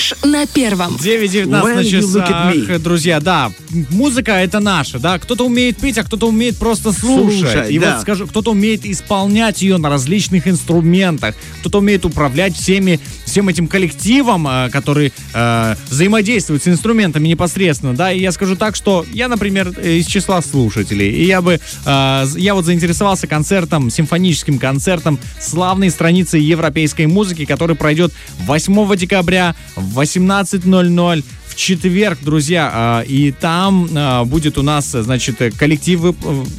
Фреш на первом. 9.19 на часах, друзья, да, музыка это наша, да, кто-то умеет петь, а кто-то умеет просто слушать. Слушать, И да. вот скажу, кто-то умеет исполнять ее на различных инструментах, кто-то умеет управлять всеми, всем этим коллективом, э, который э, взаимодействует с инструментами непосредственно, да, и я скажу так, что я, например, э, из числа слушателей, и я бы, э, я вот заинтересовался концертом, симфоническим концертом славной страницы европейской музыки, который пройдет 8 декабря в 18.00 в четверг, друзья, а, и там а, будет у нас, значит, коллектив вы-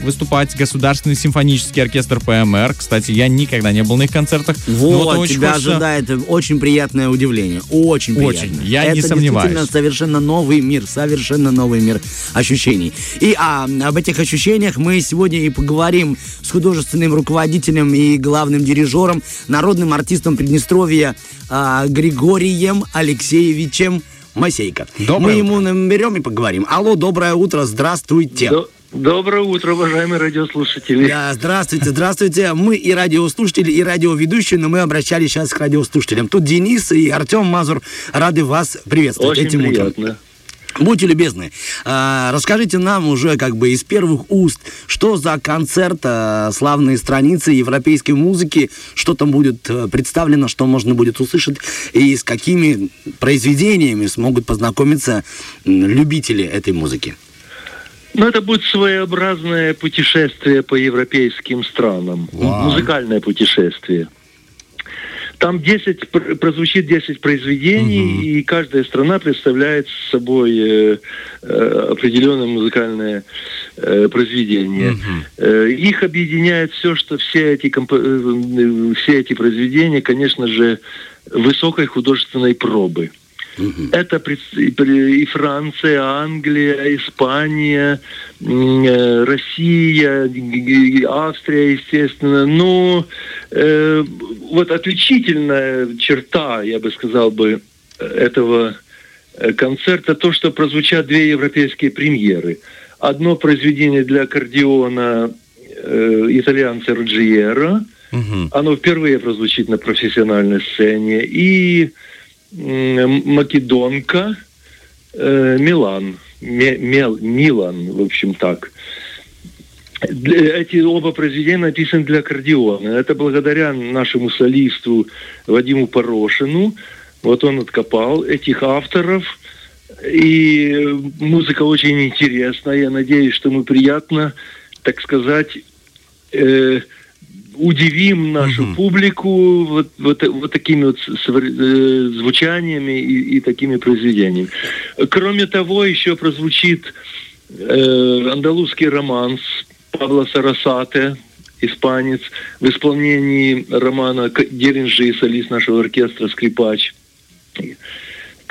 выступать, Государственный симфонический оркестр ПМР. Кстати, я никогда не был на их концертах. Вот, очень тебя хочется- ожидает очень приятное удивление. Очень Очень. приятное. Я Это не сомневаюсь. действительно совершенно новый мир, совершенно новый мир ощущений. И а, об этих ощущениях мы сегодня и поговорим с художественным руководителем и главным дирижером, народным артистом Приднестровья а, Григорием Алексеевичем Масейко. Доброе мы ему наберем и поговорим. Алло, доброе утро, здравствуйте. До- Доброе утро, уважаемые радиослушатели. Да, здравствуйте, здравствуйте. Мы и радиослушатели, и радиоведущие, но мы обращались сейчас к радиослушателям. Тут Денис и Артем Мазур рады вас приветствовать Очень этим утром. Будьте любезны, а, расскажите нам уже как бы из первых уст, что за концерт а, славные страницы европейской музыки, что там будет э, представлено, что можно будет услышать, и с какими произведениями смогут познакомиться любители этой музыки. Ну, это будет своеобразное путешествие по европейским странам. Вау. Музыкальное путешествие. Там 10, пр- прозвучит 10 произведений, и каждая страна представляет собой э, э, определенное музыкальное э, произведение. Э, их объединяет все, что все эти, э, все эти произведения, конечно же, высокой художественной пробы. Это пред- и Франция, Англия, Испания, э, Россия, Австрия, естественно. Но э, вот отличительная черта, я бы сказал бы, этого э, концерта то, что прозвучат две европейские премьеры. Одно произведение для аккордеона э, итальянца Руджиера. Мгм. Оно впервые прозвучит на профессиональной сцене. И Македонка, э, Милан. Милан, в общем так. Эти оба произведения написаны для аккордеона. Это благодаря нашему солисту Вадиму Порошину. Вот он откопал этих авторов. И музыка очень интересная. Я надеюсь, что мы приятно, так сказать, э, удивим нашу Мгм. публику вот, вот, вот такими вот э, звучаниями и, и такими произведениями. Кроме того, еще прозвучит э, андалузский романс Павла Сарасате, испанец, в исполнении романа Деринджи, солист нашего оркестра «Скрипач».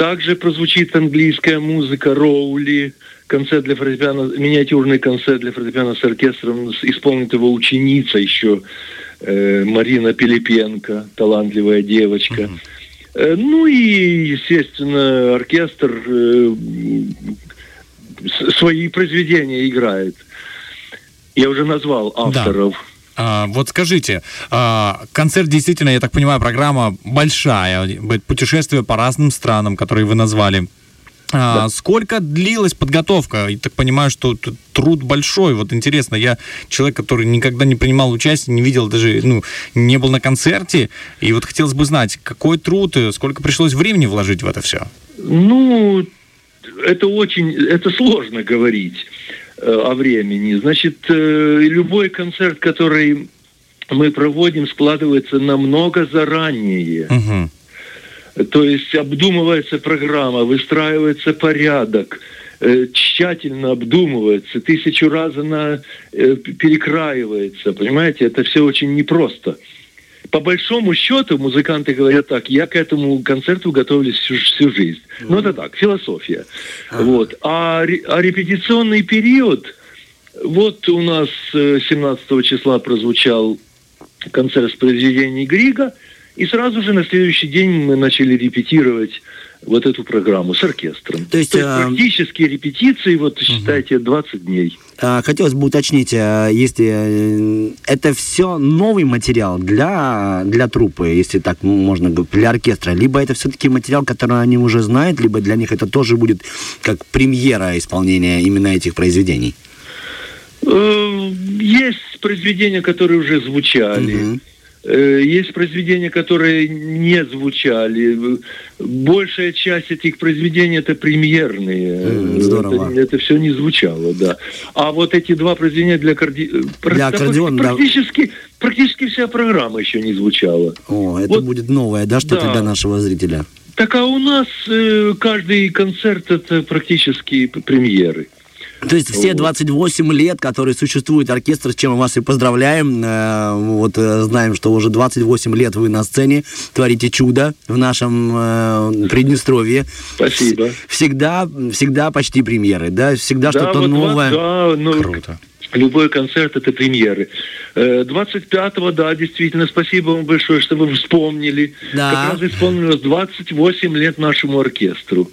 Также прозвучит английская музыка Роули, концерт для фортепиано, миниатюрный концерт для фортепиано с оркестром, исполнит его ученица еще э, Марина Пилипенко, талантливая девочка. Э, ну и, естественно, оркестр э, свои произведения играет. Я уже назвал авторов. А, вот скажите, а, концерт действительно, я так понимаю, программа большая, путешествие по разным странам, которые вы назвали. А, Сколько длилась подготовка? Я так понимаю, что труд большой. Вот интересно, я человек, который никогда не принимал участие, не видел даже, ну, не был на концерте, и вот хотелось бы знать, какой труд, сколько пришлось времени вложить в это все? Ну, это очень, это сложно говорить о времени. Значит, э, любой концерт, который мы проводим, складывается намного заранее. Мгм. То есть обдумывается программа, выстраивается порядок, э, тщательно обдумывается, тысячу раз она э, перекраивается. Понимаете, это все очень непросто. По большому счету музыканты говорят так, я к этому концерту готовлюсь всю, всю жизнь. Ну это так, философия. Вот. А, а репетиционный период, вот у нас э, 17 числа прозвучал концерт с произведений Грига, И сразу же на следующий день мы начали репетировать вот эту программу с оркестром. То есть, То есть э, практически репетиции, вот считайте, 20 дней. А, Хотелось бы уточнить, а, если э, это все новый материал для, для труппы, если так можно говорить, для оркестра, либо это все-таки материал, который они уже знают, либо для них это тоже будет как премьера исполнения именно этих произведений. Э, Есть произведения, которые уже звучали. Мгм. Э, Есть произведения, которые не звучали. Большая часть этих произведений это премьерные. М, здорово. Это, все не звучало, да. А вот эти два произведения для, карди... про- Для аккордеона, да. практически, практически вся программа еще не звучала. О, это Вот- будет новое, да, что-то Да. для нашего зрителя. Так а у нас э, каждый концерт это практически премьеры. То есть все Вот. 28 лет, которые существует оркестр, с чем мы вас и поздравляем. Э, Вот э, знаем, что уже 28 лет вы на сцене, творите чудо в нашем э, Приднестровье. Спасибо. Всегда, всегда почти премьеры, да? Всегда Да, что-то вот два- новое. да, ну, Круто. Любой концерт это премьеры. Э, 25-го, да, действительно, спасибо вам большое, что вы вспомнили. Да. Как раз исполнилось 28 лет нашему оркестру.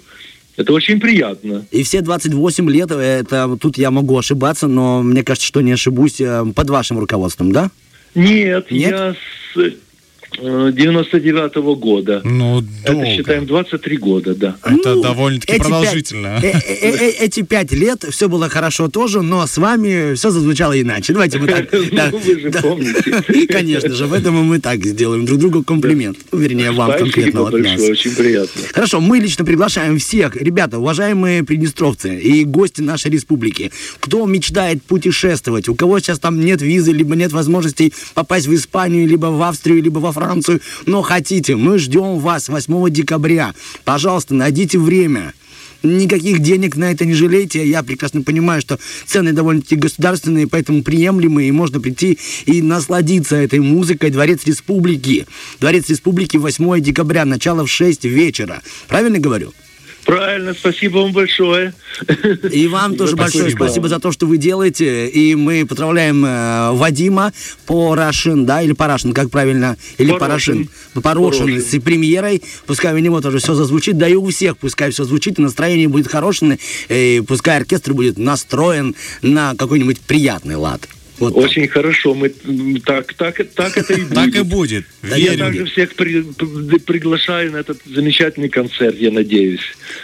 Это очень приятно. И все 28 лет, э, это тут я могу ошибаться, но мне кажется, что не ошибусь, э, под вашим руководством, да? Нет, Нет? я с э, 99-го года. Ну, Это долго. считаем 23 года, да. Это Ну, довольно-таки продолжительно. пять- э- э- э- Эти пять лет все было хорошо тоже, но с вами все зазвучало иначе. Давайте мы так... да, Ну, вы же да. помните. Конечно же, поэтому мы так сделаем друг другу комплимент. Ну, Вернее, вам конкретно Спасибо от нас. очень приятно. Хорошо, мы лично приглашаем всех, ребята, уважаемые приднестровцы и гости нашей республики, кто мечтает путешествовать, у кого сейчас там нет визы, либо нет возможности попасть в Испанию, либо в Австрию, либо во Францию, но хотите, мы ждем вас 8 декабря. Пожалуйста, найдите время. Никаких денег на это не жалейте. Я прекрасно понимаю, что цены довольно-таки государственные, поэтому приемлемые, и можно прийти и насладиться этой музыкой. Дворец Республики. Дворец Республики 8 декабря, начало в 6 вечера. Правильно говорю? Правильно, спасибо вам большое. И вам тоже Спасибо. большое спасибо за то, что вы делаете. И мы поздравляем э, Вадима Порошин, да, или Парашин, как правильно? Или Порошин? Порошин. Порошин, Порошин. с премьерой. Пускай у него тоже все зазвучит, да и у всех пускай все звучит, и настроение будет хорошее, и пускай оркестр будет настроен на какой-нибудь приятный лад. Вот так. Очень хорошо. Мы так, так, так это и будет. Так и будет. Да Я также всех при- приглашаю на этот замечательный концерт, я надеюсь.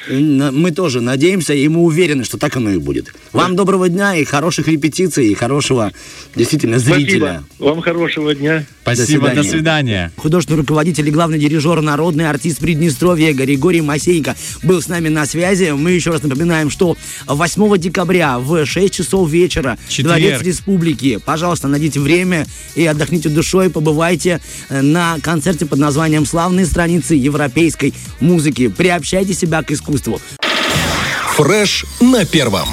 На- Мы тоже надеемся, и мы уверены, что так оно и будет. Вам доброго дня и хороших репетиций, и хорошего действительно зрителя. Спасибо. Вам хорошего дня. Спасибо, До до свидания. свидания. Художественный руководитель и главный дирижер, народный артист Приднестровья Григорий Масейко был с нами на связи. Мы еще раз напоминаем, что 8 декабря в 6 часов вечера Четверг. Дворец Республики. Пожалуйста, найдите время и отдохните душой, побывайте э, на концерте под названием «Славные страницы европейской музыки». Приобщайте себя к искусству. Фреш на первом.